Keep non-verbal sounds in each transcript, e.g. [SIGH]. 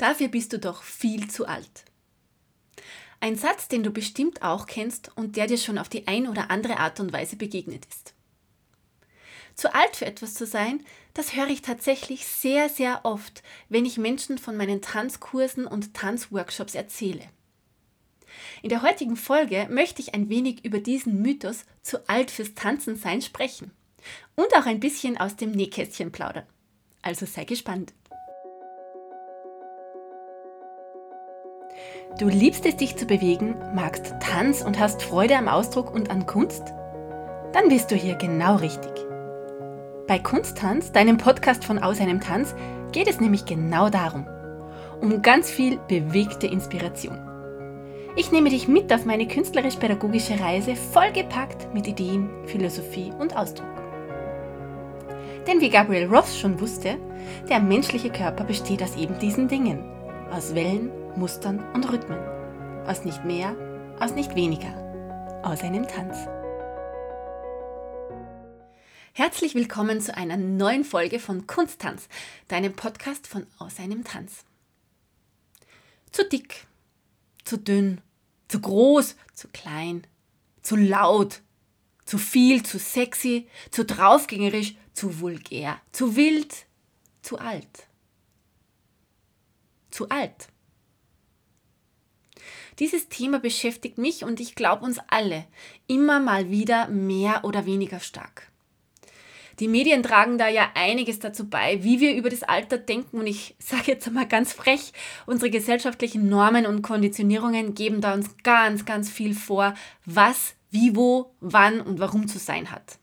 Dafür bist du doch viel zu alt. Ein Satz, den du bestimmt auch kennst und der dir schon auf die ein oder andere Art und Weise begegnet ist. Zu alt für etwas zu sein, das höre ich tatsächlich sehr, sehr oft, wenn ich Menschen von meinen Tanzkursen und Tanzworkshops erzähle. In der heutigen Folge möchte ich ein wenig über diesen Mythos zu alt fürs Tanzen sein sprechen und auch ein bisschen aus dem Nähkästchen plaudern. Also sei gespannt. Du liebst es, dich zu bewegen, magst Tanz und hast Freude am Ausdruck und an Kunst? Dann bist du hier genau richtig. Bei Kunsttanz, deinem Podcast von Aus einem Tanz, geht es nämlich genau darum. Um ganz viel bewegte Inspiration. Ich nehme dich mit auf meine künstlerisch-pädagogische Reise, vollgepackt mit Ideen, Philosophie und Ausdruck. Denn wie Gabriel Ross schon wusste, der menschliche Körper besteht aus eben diesen Dingen. Aus Wellen, Mustern und Rhythmen. Aus nicht mehr, aus nicht weniger. Aus einem Tanz. Herzlich willkommen zu einer neuen Folge von Kunsttanz, deinem Podcast von Aus einem Tanz. Zu dick, zu dünn, zu groß, zu klein, zu laut, zu viel, zu sexy, zu draufgängerisch, zu vulgär, zu wild, zu alt. Zu alt. Dieses Thema beschäftigt mich und ich glaube uns alle immer mal wieder mehr oder weniger stark. Die Medien tragen da ja einiges dazu bei, wie wir über das Alter denken. Und ich [LAUGHS] sage jetzt einmal ganz frech, unsere gesellschaftlichen Normen und Konditionierungen geben da uns ganz, ganz viel vor, was wie, wo, wann und warum zu sein hat.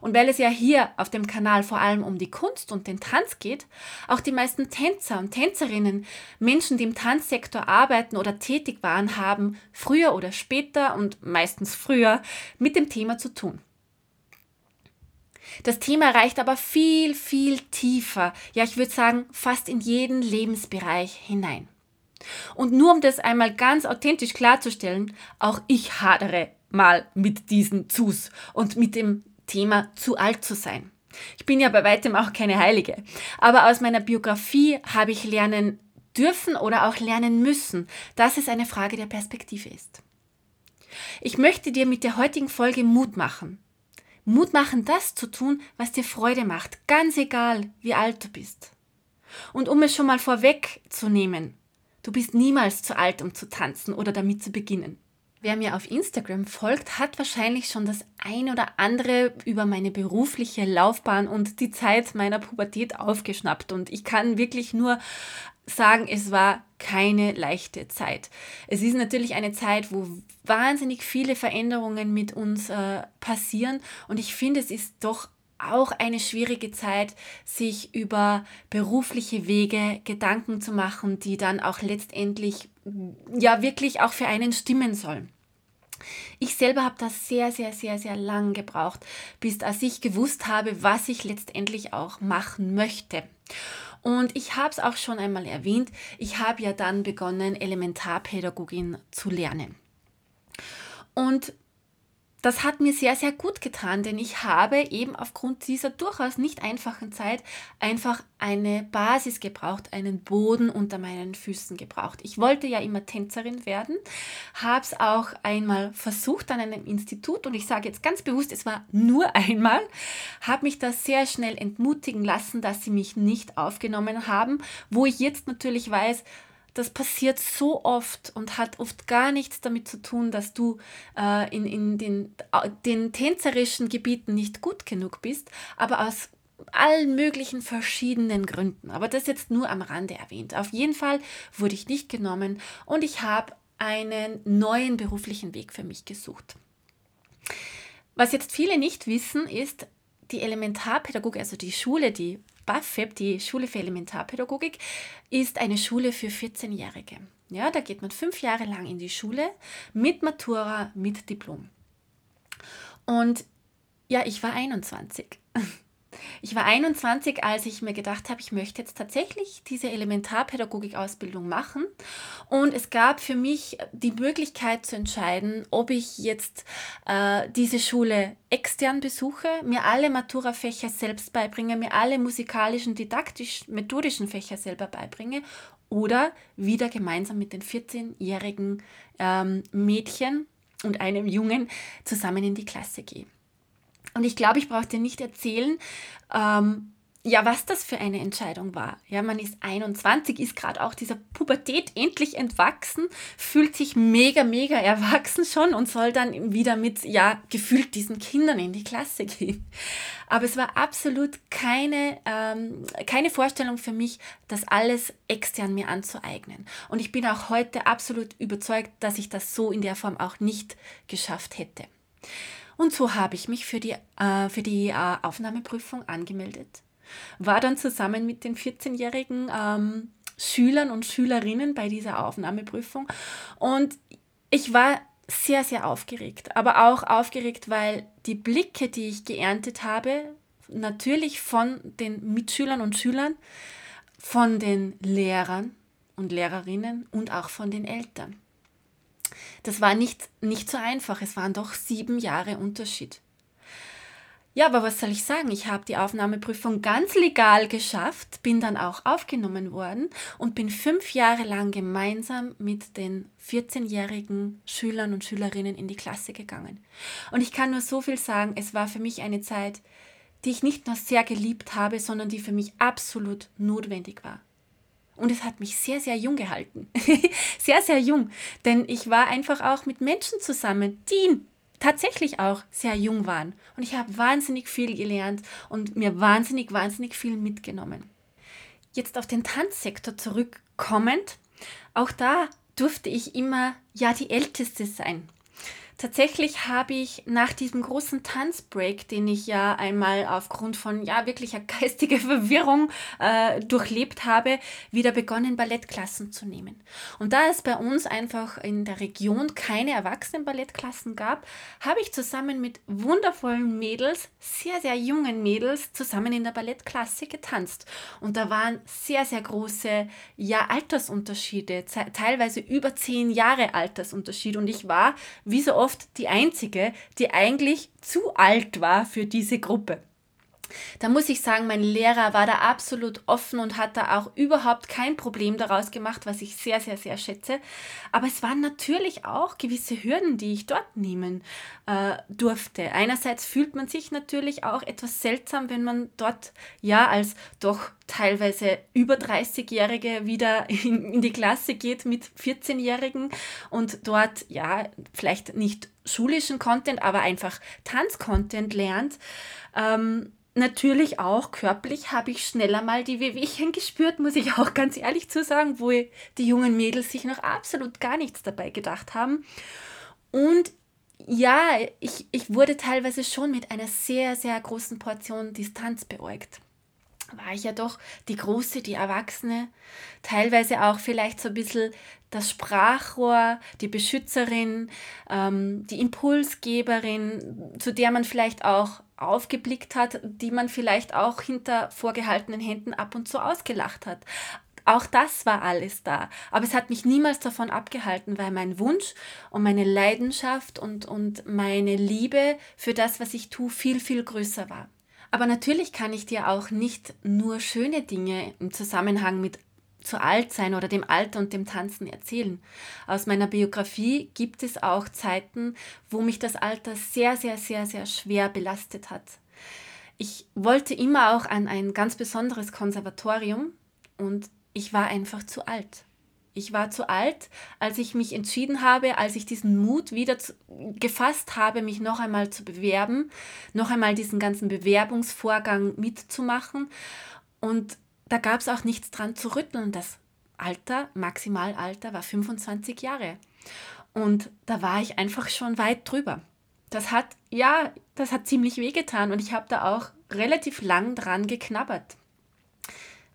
Und weil es ja hier auf dem Kanal vor allem um die Kunst und den Tanz geht, auch die meisten Tänzer und Tänzerinnen, Menschen, die im Tanzsektor arbeiten oder tätig waren, haben früher oder später und meistens früher mit dem Thema zu tun. Das Thema reicht aber viel, viel tiefer, ja ich würde sagen fast in jeden Lebensbereich hinein. Und nur um das einmal ganz authentisch klarzustellen, auch ich hadere mal mit diesen Zus und mit dem Thema zu alt zu sein. Ich bin ja bei weitem auch keine Heilige, aber aus meiner Biografie habe ich lernen dürfen oder auch lernen müssen, dass es eine Frage der Perspektive ist. Ich möchte dir mit der heutigen Folge Mut machen. Mut machen, das zu tun, was dir Freude macht, ganz egal, wie alt du bist. Und um es schon mal vorwegzunehmen, Du bist niemals zu alt, um zu tanzen oder damit zu beginnen. Wer mir auf Instagram folgt, hat wahrscheinlich schon das ein oder andere über meine berufliche Laufbahn und die Zeit meiner Pubertät aufgeschnappt. Und ich kann wirklich nur sagen, es war keine leichte Zeit. Es ist natürlich eine Zeit, wo wahnsinnig viele Veränderungen mit uns äh, passieren. Und ich finde, es ist doch auch eine schwierige Zeit, sich über berufliche Wege Gedanken zu machen, die dann auch letztendlich ja wirklich auch für einen stimmen sollen. Ich selber habe das sehr, sehr, sehr, sehr lang gebraucht, bis als ich gewusst habe, was ich letztendlich auch machen möchte. Und ich habe es auch schon einmal erwähnt, ich habe ja dann begonnen, Elementarpädagogin zu lernen. Und das hat mir sehr, sehr gut getan, denn ich habe eben aufgrund dieser durchaus nicht einfachen Zeit einfach eine Basis gebraucht, einen Boden unter meinen Füßen gebraucht. Ich wollte ja immer Tänzerin werden, habe es auch einmal versucht an einem Institut und ich sage jetzt ganz bewusst, es war nur einmal, habe mich da sehr schnell entmutigen lassen, dass sie mich nicht aufgenommen haben, wo ich jetzt natürlich weiß, das passiert so oft und hat oft gar nichts damit zu tun, dass du äh, in, in den, den tänzerischen Gebieten nicht gut genug bist, aber aus allen möglichen verschiedenen Gründen. Aber das jetzt nur am Rande erwähnt. Auf jeden Fall wurde ich nicht genommen und ich habe einen neuen beruflichen Weg für mich gesucht. Was jetzt viele nicht wissen, ist, die Elementarpädagogik, also die Schule, die BAföB, die Schule für Elementarpädagogik, ist eine Schule für 14-Jährige. Ja, da geht man fünf Jahre lang in die Schule mit Matura, mit Diplom. Und ja, ich war 21. Ich war 21, als ich mir gedacht habe, ich möchte jetzt tatsächlich diese Elementarpädagogik-Ausbildung machen. Und es gab für mich die Möglichkeit zu entscheiden, ob ich jetzt äh, diese Schule extern besuche, mir alle Matura-Fächer selbst beibringe, mir alle musikalischen, didaktisch-methodischen Fächer selber beibringe oder wieder gemeinsam mit den 14-jährigen ähm, Mädchen und einem Jungen zusammen in die Klasse gehe. Und ich glaube, ich brauche dir nicht erzählen, ähm, ja, was das für eine Entscheidung war. Ja, man ist 21, ist gerade auch dieser Pubertät endlich entwachsen, fühlt sich mega, mega erwachsen schon und soll dann wieder mit, ja, gefühlt diesen Kindern in die Klasse gehen. Aber es war absolut keine, ähm, keine Vorstellung für mich, das alles extern mir anzueignen. Und ich bin auch heute absolut überzeugt, dass ich das so in der Form auch nicht geschafft hätte. Und so habe ich mich für die, äh, für die äh, Aufnahmeprüfung angemeldet. War dann zusammen mit den 14-jährigen ähm, Schülern und Schülerinnen bei dieser Aufnahmeprüfung. Und ich war sehr, sehr aufgeregt. Aber auch aufgeregt, weil die Blicke, die ich geerntet habe, natürlich von den Mitschülern und Schülern, von den Lehrern und Lehrerinnen und auch von den Eltern. Das war nicht, nicht so einfach. Es waren doch sieben Jahre Unterschied. Ja, aber was soll ich sagen? Ich habe die Aufnahmeprüfung ganz legal geschafft, bin dann auch aufgenommen worden und bin fünf Jahre lang gemeinsam mit den 14-jährigen Schülern und Schülerinnen in die Klasse gegangen. Und ich kann nur so viel sagen, es war für mich eine Zeit, die ich nicht nur sehr geliebt habe, sondern die für mich absolut notwendig war. Und es hat mich sehr, sehr jung gehalten. [LAUGHS] sehr, sehr jung. Denn ich war einfach auch mit Menschen zusammen, die tatsächlich auch sehr jung waren. Und ich habe wahnsinnig viel gelernt und mir wahnsinnig, wahnsinnig viel mitgenommen. Jetzt auf den Tanzsektor zurückkommend, auch da durfte ich immer ja die Älteste sein. Tatsächlich habe ich nach diesem großen Tanzbreak, den ich ja einmal aufgrund von ja wirklicher [LAUGHS] geistiger Verwirrung äh, durchlebt habe, wieder begonnen, Ballettklassen zu nehmen. Und da es bei uns einfach in der Region keine Erwachsenen-Ballettklassen gab, habe ich zusammen mit wundervollen Mädels, sehr, sehr jungen Mädels, zusammen in der Ballettklasse getanzt. Und da waren sehr, sehr große ja, Altersunterschiede, teilweise über zehn Jahre Altersunterschied. Und ich war, wie so oft, oft die einzige, die eigentlich zu alt war für diese Gruppe. Da muss ich sagen, mein Lehrer war da absolut offen und hat da auch überhaupt kein Problem daraus gemacht, was ich sehr, sehr, sehr schätze. Aber es waren natürlich auch gewisse Hürden, die ich dort nehmen äh, durfte. Einerseits fühlt man sich natürlich auch etwas seltsam, wenn man dort ja als doch teilweise über 30-Jährige wieder in, in die Klasse geht mit 14-Jährigen und dort ja vielleicht nicht schulischen Content, aber einfach Tanzcontent lernt. Ähm, natürlich auch körperlich habe ich schneller mal die Wehwehchen gespürt, muss ich auch ganz ehrlich zu sagen, wo die jungen Mädels sich noch absolut gar nichts dabei gedacht haben. Und ja, ich, ich wurde teilweise schon mit einer sehr, sehr großen Portion Distanz beäugt. War ich ja doch die Große, die Erwachsene, teilweise auch vielleicht so ein bisschen das Sprachrohr, die Beschützerin, ähm, die Impulsgeberin, zu der man vielleicht auch aufgeblickt hat, die man vielleicht auch hinter vorgehaltenen Händen ab und zu ausgelacht hat. Auch das war alles da. Aber es hat mich niemals davon abgehalten, weil mein Wunsch und meine Leidenschaft und, und meine Liebe für das, was ich tue, viel, viel größer war. Aber natürlich kann ich dir auch nicht nur schöne Dinge im Zusammenhang mit zu alt sein oder dem Alter und dem Tanzen erzählen. Aus meiner Biografie gibt es auch Zeiten, wo mich das Alter sehr, sehr, sehr, sehr schwer belastet hat. Ich wollte immer auch an ein ganz besonderes Konservatorium und ich war einfach zu alt. Ich war zu alt, als ich mich entschieden habe, als ich diesen Mut wieder zu, gefasst habe, mich noch einmal zu bewerben, noch einmal diesen ganzen Bewerbungsvorgang mitzumachen. Und da gab es auch nichts dran zu rütteln. Das Alter, Maximalalter war 25 Jahre. Und da war ich einfach schon weit drüber. Das hat, ja, das hat ziemlich wehgetan und ich habe da auch relativ lang dran geknabbert.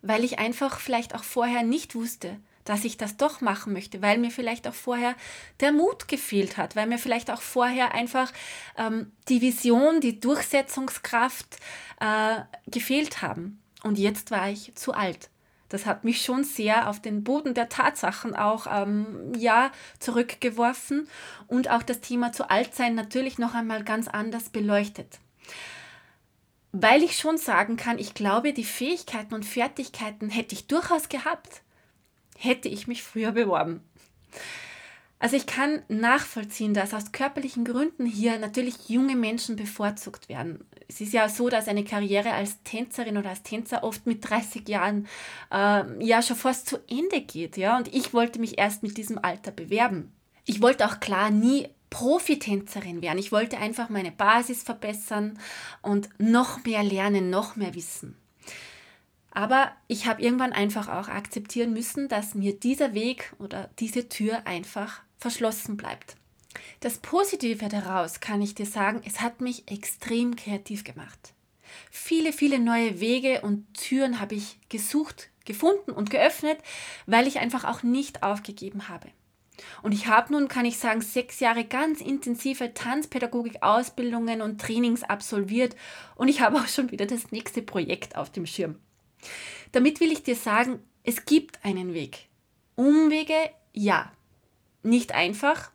Weil ich einfach vielleicht auch vorher nicht wusste, dass ich das doch machen möchte, weil mir vielleicht auch vorher der Mut gefehlt hat, weil mir vielleicht auch vorher einfach ähm, die Vision, die Durchsetzungskraft äh, gefehlt haben. Und jetzt war ich zu alt. Das hat mich schon sehr auf den Boden der Tatsachen auch ähm, ja, zurückgeworfen und auch das Thema zu alt sein natürlich noch einmal ganz anders beleuchtet. Weil ich schon sagen kann, ich glaube, die Fähigkeiten und Fertigkeiten hätte ich durchaus gehabt, hätte ich mich früher beworben. Also ich kann nachvollziehen, dass aus körperlichen Gründen hier natürlich junge Menschen bevorzugt werden. Es ist ja so, dass eine Karriere als Tänzerin oder als Tänzer oft mit 30 Jahren äh, ja schon fast zu Ende geht. Ja? Und ich wollte mich erst mit diesem Alter bewerben. Ich wollte auch klar nie Profitänzerin werden. Ich wollte einfach meine Basis verbessern und noch mehr lernen, noch mehr wissen. Aber ich habe irgendwann einfach auch akzeptieren müssen, dass mir dieser Weg oder diese Tür einfach verschlossen bleibt. Das Positive daraus kann ich dir sagen, es hat mich extrem kreativ gemacht. Viele, viele neue Wege und Türen habe ich gesucht, gefunden und geöffnet, weil ich einfach auch nicht aufgegeben habe. Und ich habe nun, kann ich sagen, sechs Jahre ganz intensive Tanzpädagogik-Ausbildungen und Trainings absolviert und ich habe auch schon wieder das nächste Projekt auf dem Schirm. Damit will ich dir sagen, es gibt einen Weg. Umwege, ja. Nicht einfach?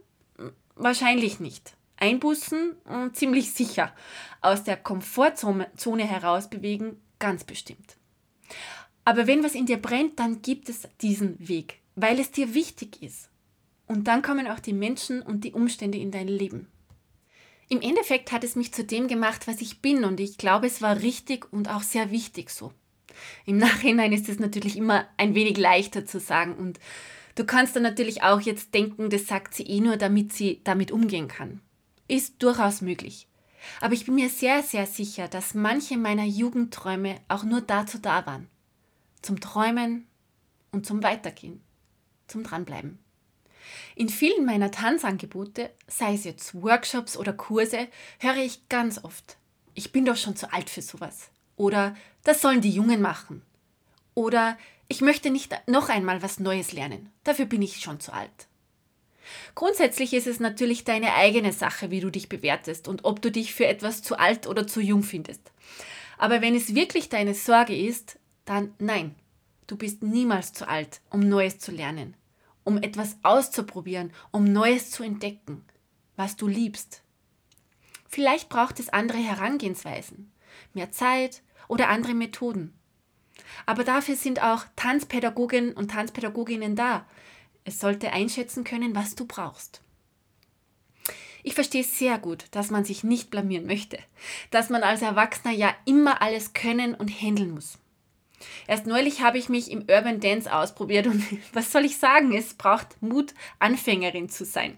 Wahrscheinlich nicht. Einbußen? Ziemlich sicher. Aus der Komfortzone heraus bewegen? Ganz bestimmt. Aber wenn was in dir brennt, dann gibt es diesen Weg, weil es dir wichtig ist. Und dann kommen auch die Menschen und die Umstände in dein Leben. Im Endeffekt hat es mich zu dem gemacht, was ich bin und ich glaube, es war richtig und auch sehr wichtig so. Im Nachhinein ist es natürlich immer ein wenig leichter zu sagen und Du kannst dann natürlich auch jetzt denken, das sagt sie eh nur, damit sie damit umgehen kann. Ist durchaus möglich. Aber ich bin mir sehr, sehr sicher, dass manche meiner Jugendträume auch nur dazu da waren. Zum Träumen und zum Weitergehen. Zum Dranbleiben. In vielen meiner Tanzangebote, sei es jetzt Workshops oder Kurse, höre ich ganz oft, ich bin doch schon zu alt für sowas. Oder das sollen die Jungen machen. Oder ich möchte nicht noch einmal was Neues lernen. Dafür bin ich schon zu alt. Grundsätzlich ist es natürlich deine eigene Sache, wie du dich bewertest und ob du dich für etwas zu alt oder zu jung findest. Aber wenn es wirklich deine Sorge ist, dann nein, du bist niemals zu alt, um Neues zu lernen, um etwas auszuprobieren, um Neues zu entdecken, was du liebst. Vielleicht braucht es andere Herangehensweisen, mehr Zeit oder andere Methoden. Aber dafür sind auch Tanzpädagoginnen und Tanzpädagoginnen da. Es sollte einschätzen können, was du brauchst. Ich verstehe sehr gut, dass man sich nicht blamieren möchte, dass man als Erwachsener ja immer alles können und handeln muss. Erst neulich habe ich mich im Urban Dance ausprobiert und [LAUGHS] was soll ich sagen, es braucht Mut, Anfängerin zu sein.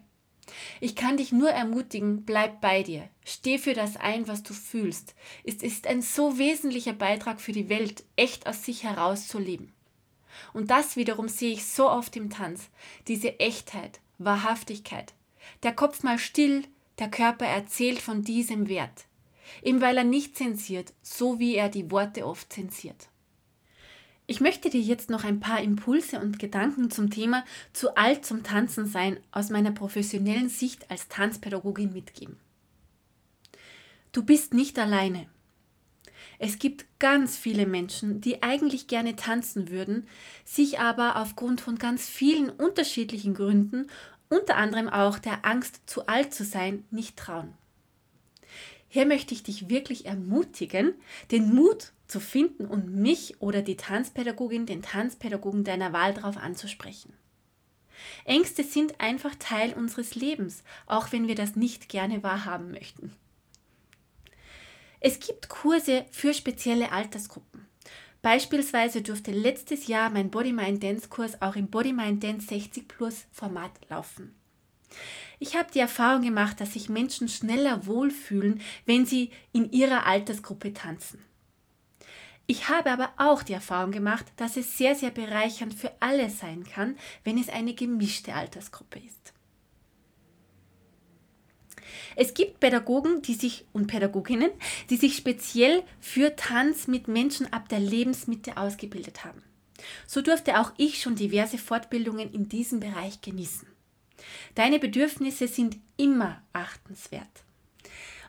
Ich kann dich nur ermutigen, bleib bei dir. Steh für das ein, was du fühlst. Es ist ein so wesentlicher Beitrag für die Welt, echt aus sich heraus zu leben. Und das wiederum sehe ich so oft im Tanz, diese Echtheit, Wahrhaftigkeit. Der Kopf mal still, der Körper erzählt von diesem Wert. Eben weil er nicht zensiert, so wie er die Worte oft zensiert. Ich möchte dir jetzt noch ein paar Impulse und Gedanken zum Thema zu alt zum Tanzen sein aus meiner professionellen Sicht als Tanzpädagogin mitgeben. Du bist nicht alleine. Es gibt ganz viele Menschen, die eigentlich gerne tanzen würden, sich aber aufgrund von ganz vielen unterschiedlichen Gründen, unter anderem auch der Angst, zu alt zu sein, nicht trauen. Hier möchte ich dich wirklich ermutigen, den Mut zu finden und mich oder die Tanzpädagogin, den Tanzpädagogen deiner Wahl darauf anzusprechen. Ängste sind einfach Teil unseres Lebens, auch wenn wir das nicht gerne wahrhaben möchten. Es gibt Kurse für spezielle Altersgruppen. Beispielsweise durfte letztes Jahr mein Body Mind Dance Kurs auch im Body Mind Dance 60 Plus Format laufen. Ich habe die Erfahrung gemacht, dass sich Menschen schneller wohlfühlen, wenn sie in ihrer Altersgruppe tanzen. Ich habe aber auch die Erfahrung gemacht, dass es sehr, sehr bereichernd für alle sein kann, wenn es eine gemischte Altersgruppe ist. Es gibt Pädagogen die sich, und Pädagoginnen, die sich speziell für Tanz mit Menschen ab der Lebensmitte ausgebildet haben. So durfte auch ich schon diverse Fortbildungen in diesem Bereich genießen. Deine Bedürfnisse sind immer achtenswert.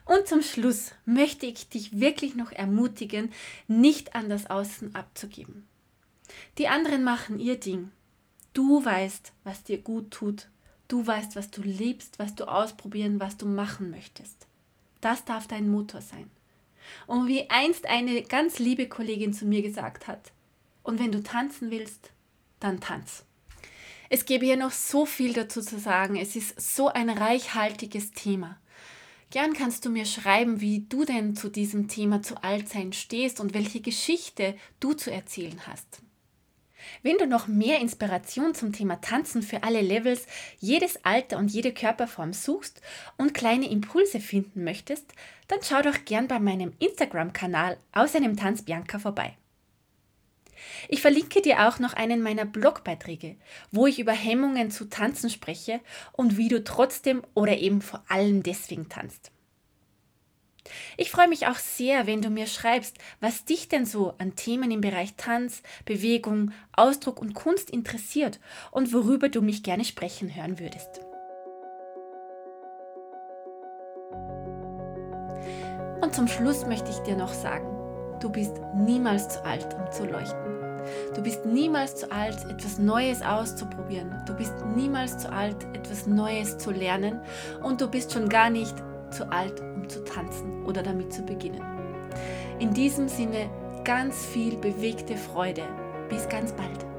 Und zum Schluss möchte ich dich wirklich noch ermutigen, nicht an das Außen abzugeben. Die anderen machen ihr Ding. Du weißt, was dir gut tut. Du weißt, was du liebst, was du ausprobieren, was du machen möchtest. Das darf dein Motor sein. Und wie einst eine ganz liebe Kollegin zu mir gesagt hat, und wenn du tanzen willst, dann tanz. Es gäbe hier noch so viel dazu zu sagen. Es ist so ein reichhaltiges Thema. Gern kannst du mir schreiben, wie du denn zu diesem Thema zu Altsein stehst und welche Geschichte du zu erzählen hast. Wenn du noch mehr Inspiration zum Thema Tanzen für alle Levels, jedes Alter und jede Körperform suchst und kleine Impulse finden möchtest, dann schau doch gern bei meinem Instagram-Kanal aus einem Tanz Bianca vorbei. Ich verlinke dir auch noch einen meiner Blogbeiträge, wo ich über Hemmungen zu Tanzen spreche und wie du trotzdem oder eben vor allem deswegen tanzt. Ich freue mich auch sehr, wenn du mir schreibst, was dich denn so an Themen im Bereich Tanz, Bewegung, Ausdruck und Kunst interessiert und worüber du mich gerne sprechen hören würdest. Und zum Schluss möchte ich dir noch sagen, Du bist niemals zu alt, um zu leuchten. Du bist niemals zu alt, etwas Neues auszuprobieren. Du bist niemals zu alt, etwas Neues zu lernen. Und du bist schon gar nicht zu alt, um zu tanzen oder damit zu beginnen. In diesem Sinne ganz viel bewegte Freude. Bis ganz bald.